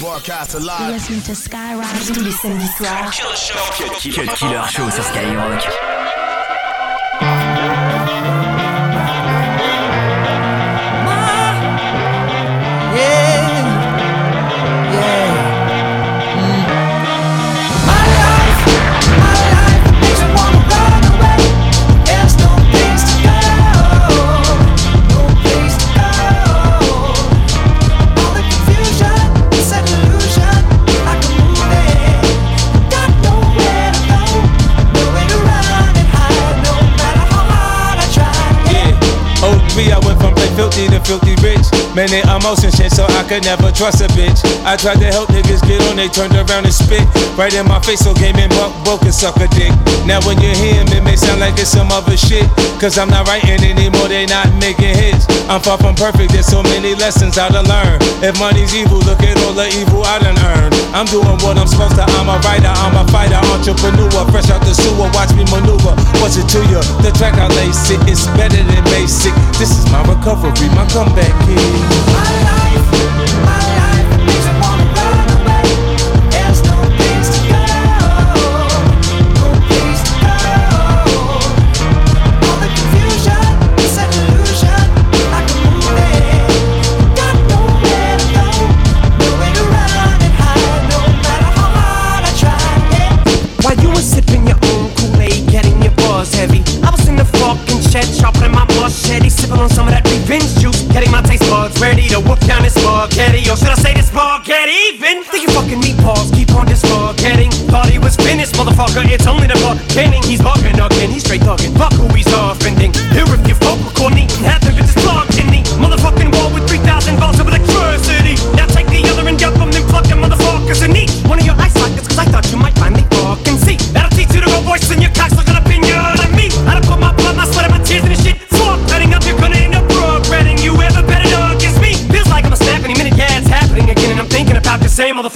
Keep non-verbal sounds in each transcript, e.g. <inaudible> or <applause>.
Broadcast live. Listen to Skyrock tous les samedis soirs. Cut Killer Show sur Skyrock. Filthy to filthy rich. Many emotion shit, so I could never trust a bitch. I tried to help niggas get on, they turned around and spit. Right in my face, so game and buck, book and suck a dick. Now when you hear him, it may sound like it's some other shit. Cause I'm not writing anymore, they not making hits. I'm far from perfect, there's so many lessons I to learn. If money's evil, look at all the evil I done earned. I'm doing what I'm supposed to, I'm a writer, I'm a fighter, entrepreneur. Fresh out the sewer, watch me maneuver. What's it to you? The track I lace it, it's better than basic. This is my recovery my comeback kid. My life, my life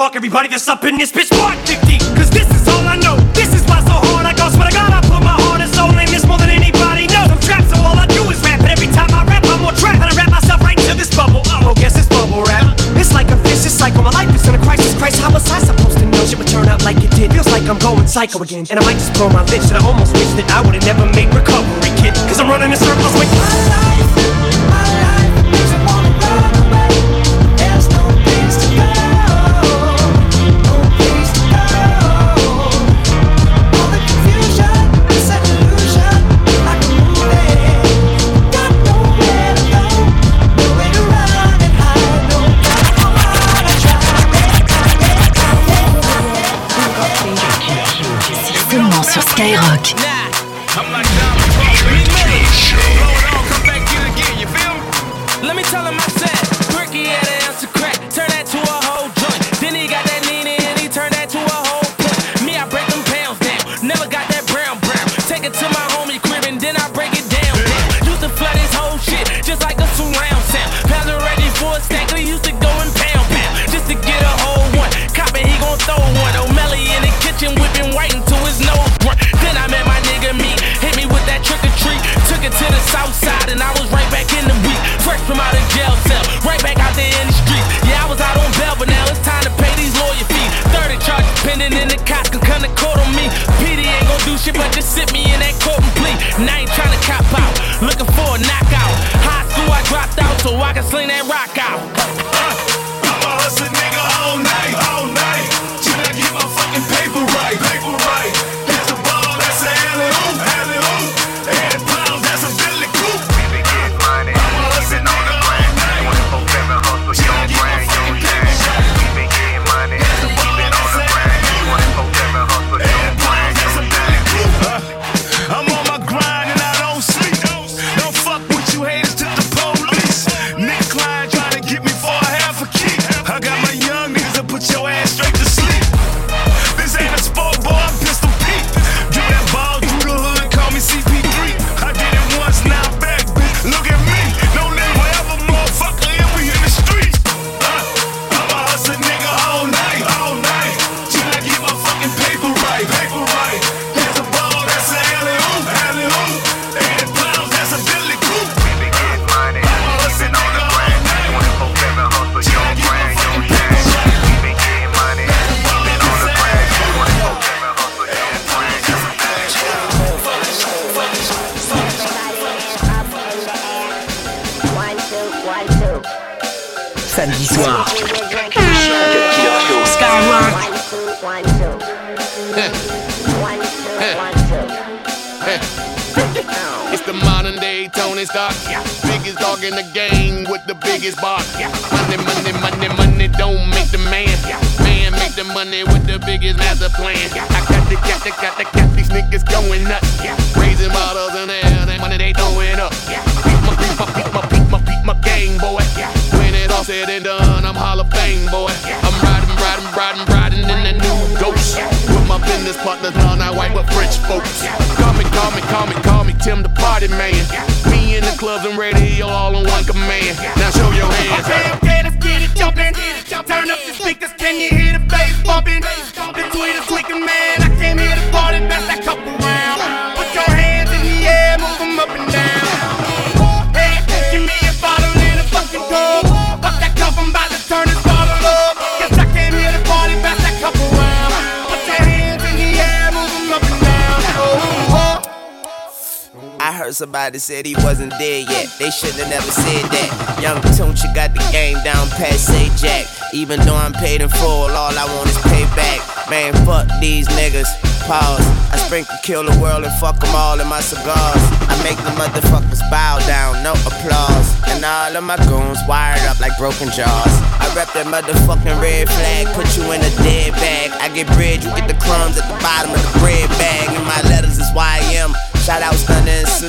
motherfucker, everybody that's up in this bitch. Part 50, cause this is all I know. This is why so hard I go. Swear to God, I put my heart and soul in this more than anybody knows. I'm trapped, so all I do is rap. And every time I rap, I'm more trapped. And I wrap myself right into this bubble. Oh, guess it's bubble wrap. It's like a vicious cycle. My life is in a crisis. Christ, how was I supposed to know shit would turn out like it did? Feels like I'm going psycho again. And I might just blow my lid. Shit, I almost wish that I would've never made recovery, kid. Cause I'm running in circles with my life. In the game with the biggest bark. Money, money, money, money don't make the man. Man make the money with the biggest master plan. I got the, got the, got the, got these niggas going nuts. Raising bottles in the air, that money they throwing up. Beat my, beat my, beat my, beat my, beat my gang, boy. When it all said and done, I'm Hall of Fame, boy. I'm riding, riding, riding, riding in that new ghost. My business partners, all not white, but French folks. Call me, call me, call me, call me Tim the Party Man. Me in the clubs and radio all on one command. Now show your hands. Okay, okay, let's get it jumping. Turn up the speakers, can you hear the bass bumping? Between the tweaking man, I came here to party, pass that couple round. Somebody said he wasn't dead yet. They shouldn't have never said that. Young Tunechi got the game down past say Jack. Even though I'm paid in full, all I want is payback. Man, fuck these niggas. Pause. I sprinkle kill the world and fuck them all in my cigars. I make the motherfuckers bow down, no applause. And all of my goons wired up like broken jaws. I rep that motherfucking red flag, put you in a dead bag. I get bread, you get the crumbs at the bottom of the bread bag. And my letters is YM.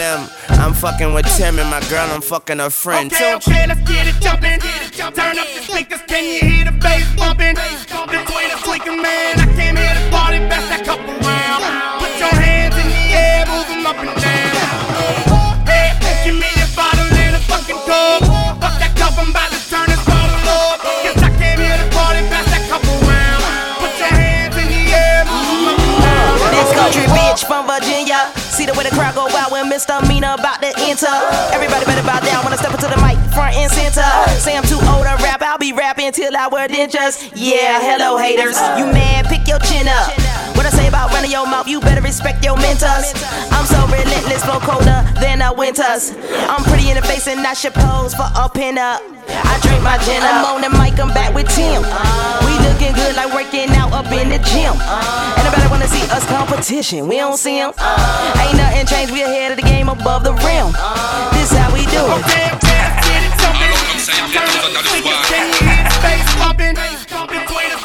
Shout out Stunner and Slim. I'm fucking with Tim and my girl, I'm fucking her friend. Okay, okay, let's get it jumping. Turn up the speakers, can you hear the bass bumping? Between the tweaking man, I came here to party, pass that couple round. Put your hands in the air, move them up and down. Hey, give me a bottle and a fucking coke. Fuck that cup, I'm about to turn this bottle up. Guess I came here to party, pass that couple round. Put your hands in the air, move them up and down. This country bitch from Virginia. See the way the crowd go Mina about to enter. Everybody better bow down when I step into the mic, front and center. Say I'm too old to rap, I'll be rapping till I wear dentures. Yeah, hello haters. You mad? Pick your chin about your mouth, you better respect your mentors. I'm so relentless, flow colder than the winters. I'm pretty in the face and I should pose for a pin up. I drink my gin up. I'm on the mic, I'm back with Tim. We looking good like working out up in the gym. Anybody wanna see us competition? We don't see 'em. Ain't nothing changed, we ahead of the game above the rim. This how we do it. Okay, okay, let's get it jumping. Turn up the speakers, can you hear the bass bumping? Between the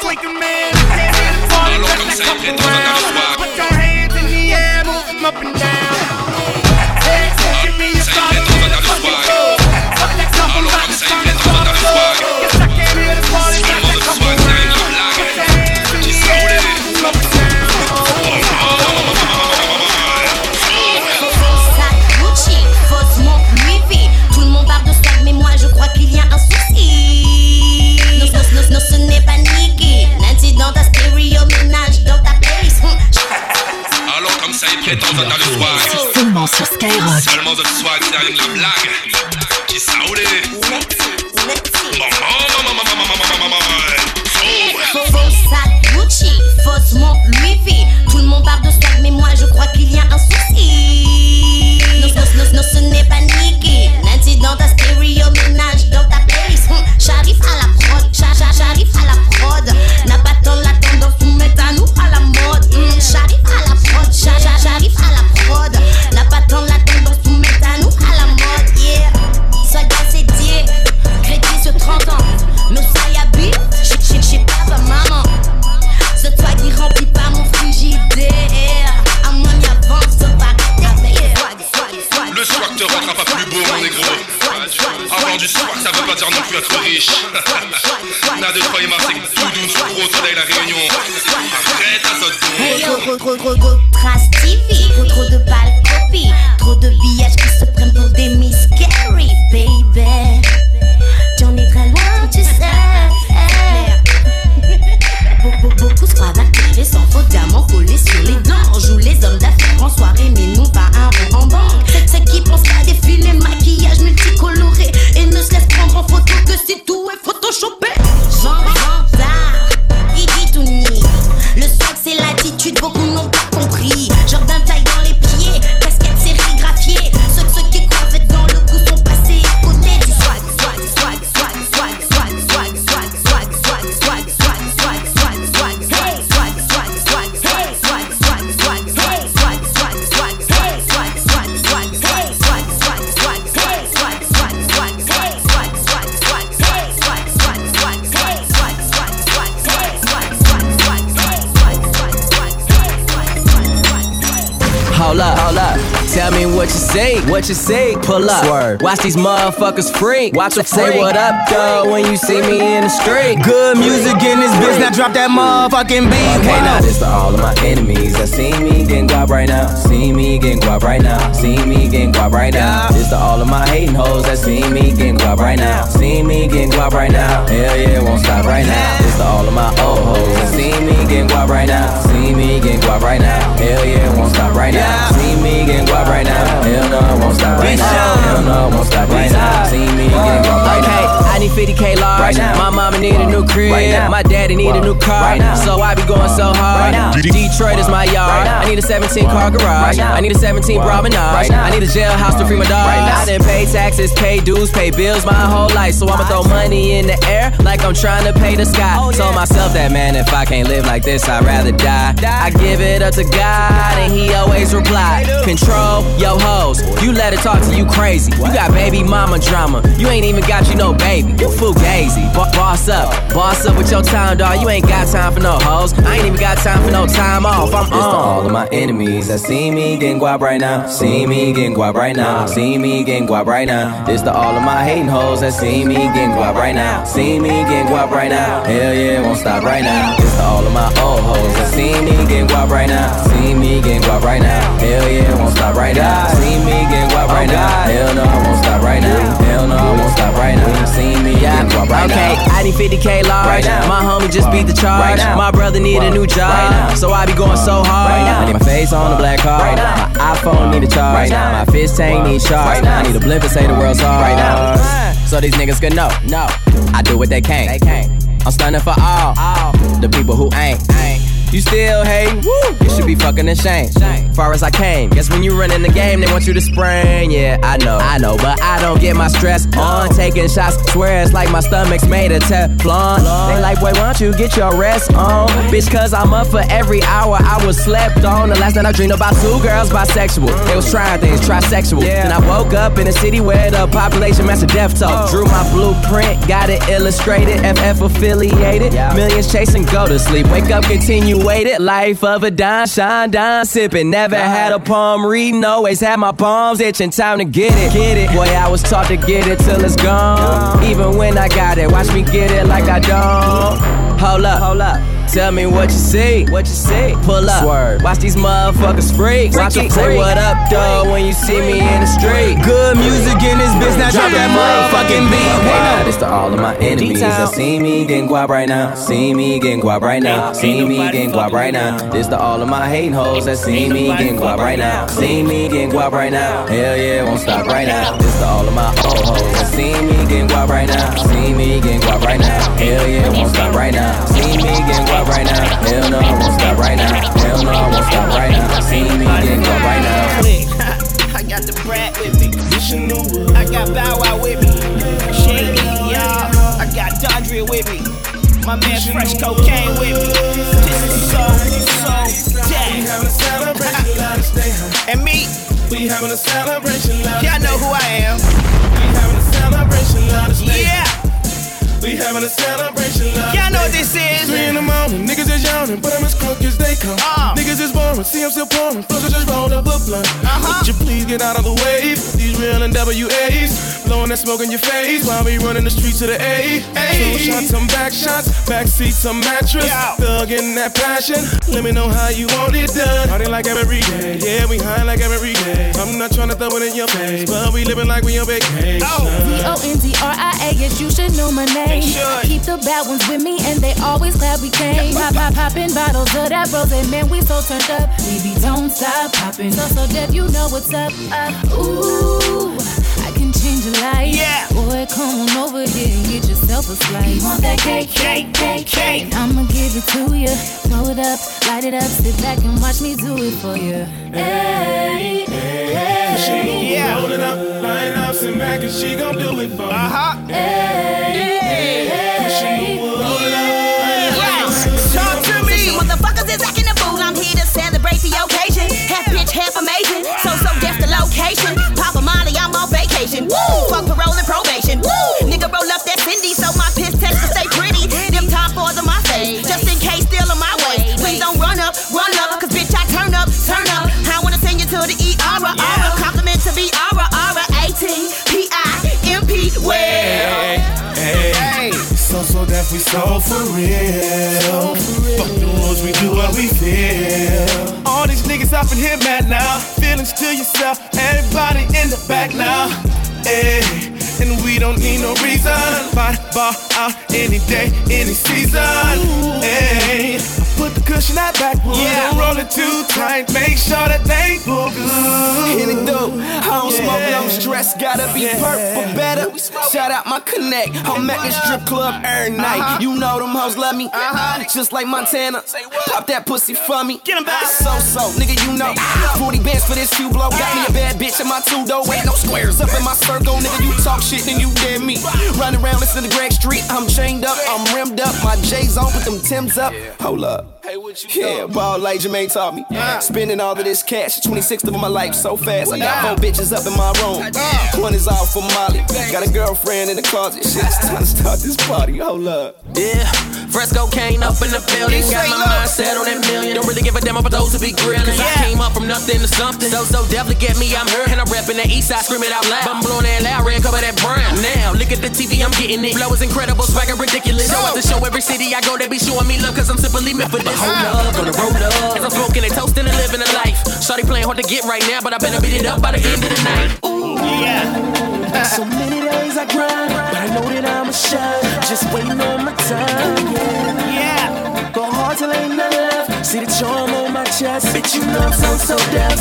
me what you see, what you see. Pull up, Swerve. watch these motherfuckers freak. Watch them say what up, though, when you see me in the street. Good music in this bitch, now drop that motherfucking beat. Okay, now this to all of my enemies that see me getting guap right now. See me getting guap right now. See me getting guap right now. This to all of my hating hoes that see me getting guap right now. See me getting guap right now. Hell yeah, it won't stop right now. To all of my old hoes see me getting guap right now. See me getting guap right now. Hell yeah, won't stop right now. See me getting guap right now. Hell no, won't stop right now. Hell no, won't stop right now. See me getting guap right now. I need 50k large. Right. My mama need a new crib. Right. My daddy need a new car. Right. So I be going so hard. Detroit is my yard. I need a 17 car garage. I need a 17 promenade. I need a jailhouse to free my dog. I done pay taxes, pay dues, pay bills my whole life. So I'ma throw money in the air like I'm trying to pay the sky. Oh, Told myself that man, if I can't live like this, I'd rather die. I give it up to God, and he always reply. Control yo hoes. You let her talk to you crazy. You got baby mama drama. You ain't even got you no baby. You fugazi. Bo- boss up. Boss up with your time, dog. You ain't got time for no hoes. I ain't even got time for no time off. I'm This to all of my enemies that see me getting guap right now. See me getting guap right now. See me getting guap right now. This to all of my hating hoes that see me getting guap right now. See me getting guap right now. Hell yeah, won't stop right now. This to all of my old hoes that see me getting guap right now. See me getting guap right now. Hell yeah, won't stop right now. See me getting guap right now. Hell no, I won't stop right now. Hell no, I won't stop right now. See guap right Okay, now. I need 50k large. Right now. My homie just beat the charge. Right. My brother need a new job. So I be going so hard. Right now. I need my face on the black card. Right now. My iPhone need a charge. Right now. My fist tank need now. I need a blimp and say the world's hard. Right now. So these niggas can know. No. I do what they can't. They can't. I'm stunning for all. All. The people who ain't. Ain't. You still hating? Woo! You should be fucking ashamed. Far as I came, guess when you run in the game, they want you to spring. Yeah, I know, I know, but I don't get my stress on. Taking shots, swear it's like my stomach's made of Teflon. They like, boy, why don't you get your rest on? Bitch, cause I'm up for every hour I was slept on. The last night I dreamed about two girls bisexual. They was trying things, trisexual. Then I woke up in a city where the population matched a death toll. Oh. Drew my blueprint, got it illustrated, FF affiliated. Millions chasing, go to sleep. Wake up, continue waited. Life of a dime, shine, dime, sipping. Never had a palm reading, always had my palms itching. Time to get it, get it. Boy, I was taught to get it till it's gone. Even when I got it, watch me get it like I don't. Hold up, hold up. Tell me what you see, what you see. Pull up, Swerve. watch these motherfuckers freak. Watch them say what up, though, when you see me in the street. Good music in this bitch, now drop that motherfucking beat. Okay, now this to all of my enemies that see me getting guap right now. See me getting guap right now. See me getting guap right now. This to all of my hating hoes that see me getting guap right now. See me getting guap right now. Hell yeah, won't stop right now. This to all of my old hoes that see me getting guap right now. See me getting guap right now. Right now. See me getting guap right now. Hell no, I won't stop right now. Hell no, I won't stop right now. See me getting guap right now. <laughs> I got Da Brat with me. I got Bow Wow with me. Shady, y'all. I got Dondria with me. My man Fresco Kane with me. This is So So Def. <laughs> and me. We having a celebration love. Y'all know who I am. We having a celebration love. Yeah. We having a celebration love. Y'all know what this is. Three in the morning, niggas is yawning, but I'm as crook as they come. Uh. Niggas is boring, see I'm still pouring. Flows just rolled up a blunt. Uh-huh. Would you please get out of the way? These real NWAs, blowing that smoke in your face while we running the streets to the A. So shots, some back shots, back seats, some mattress. Yeah. Thug in that passion. Let me know how you want it done. Party like every day, yeah, we high like every day. I'm not trying to throw it in your face, but we living like we on vacation. Oh. D-O-N-D-R-I-A, yes, you should know my name. Should. I keep the bad ones with me, and they always glad we came. Pop, pop, popping bottles of that rose, and man, we so turned up. We be don't stop popping. So So Def, you know what's up. Uh, ooh, I can change your life. Yeah. Boy, come on over here and get yourself a slice. You want that cake, Cake, cake, cake. I'ma give it to you. Blow it up, light it up, sit back and watch me do it for you. Hey, hey, hey. Yeah. Roll it up, line up, sit back and she gon' do it for you. Uh-huh. Yes. We so for real. Fuck the rules, we do what we feel. All these niggas up in here mad now. Feelings to yourself, everybody in the back now. Hey, and we don't need no reason. Find bar out any day, any season. Hey, put the cushion out back, yeah. don't roll it too tight. Make sure that they look good. In it though, I don't smoke when I'm stressed. Gotta be purple better. Shout out my connect. I'm at the strip club every night. You know them hoes love me, uh-huh. just like Montana. Pop that pussy for me. Get him back. So so, nigga, you know. 40 bands for this two blow. Got me a bad bitch in my two door. Ain't no squares up in my circle, nigga. You talk shit, then you dead me. Run around, listen to Greg Street. I'm chained up, I'm rimmed up. My J's on, put them Tims up. Hold up. Hey, what you Yeah, ball like Jermaine taught me. Spending all of this cash, 26th of my life so fast. I got four bitches up in my room. One is all for Molly. Got a girlfriend in the closet. Shit, it's time to start this party. Hold up. Yeah, Fresco came up in the building. Got my mind set on that million. Don't really give a damn about those who be grilling. Cause I came up from nothing to something. So, so definitely get me, I'm her. And I'm repping the east side, screaming out loud. I'm blowing that loud, red cover that brown. Now, look at the TV, I'm getting it. Flow is incredible, swagger ridiculous. Show at the show, every city I go, they be showing me love. Cause I'm simply meant for this. Hold ah. up, gonna roll up. As I'm smoking and toasting and living a life. Shorty playing hard to get right now, but I better beat it up by the end of the night. Ooh, yeah. so many days I grind, but I know that I'ma shine. Just waiting on my time, yeah. Yeah. Go hard till ain't nothing left. See the charm on my chest, bitch. You know I'm So So Def.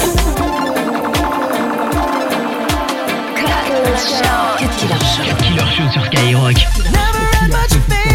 Cut Killer Show. Cut Killer Show sur Skyrock. Never had much faith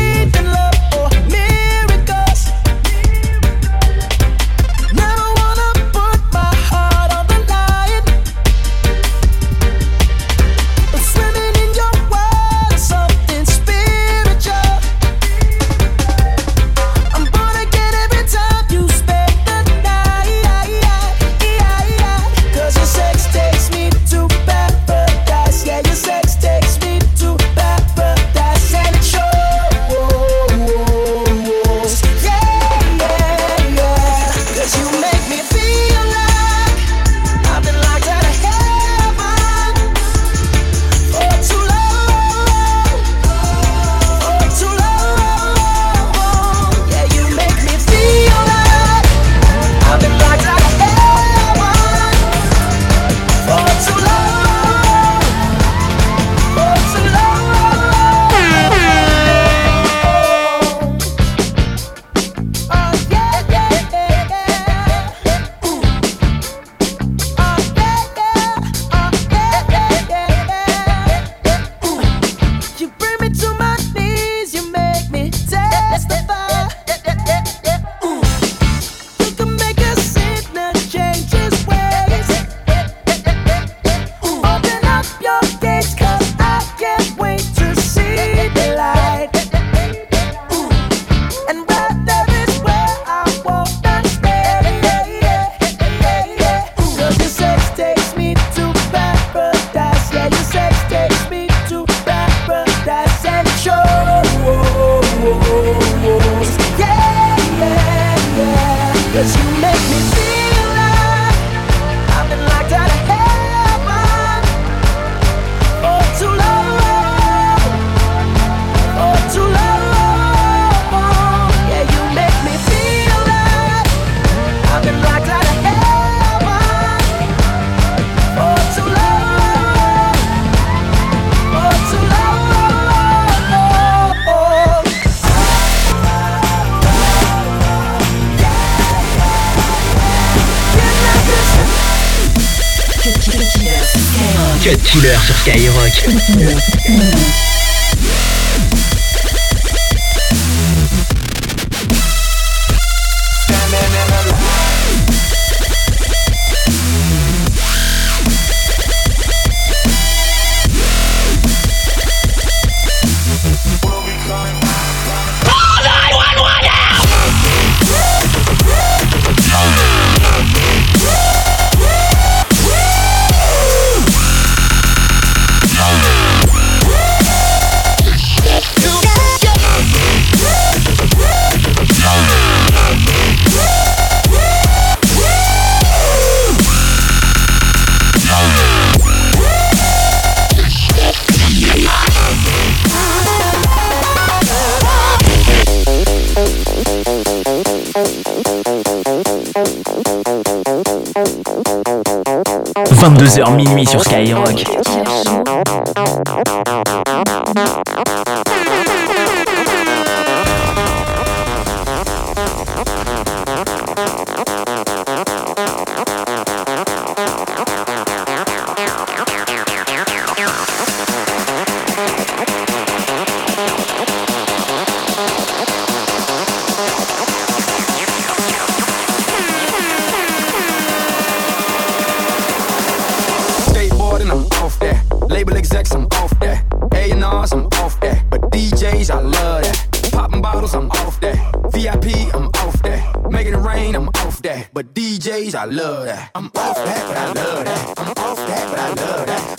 Sur Skyrock. 22h minuit sur Skyrock. I love that. I'm off that, but I love that. I'm off that, but I love that.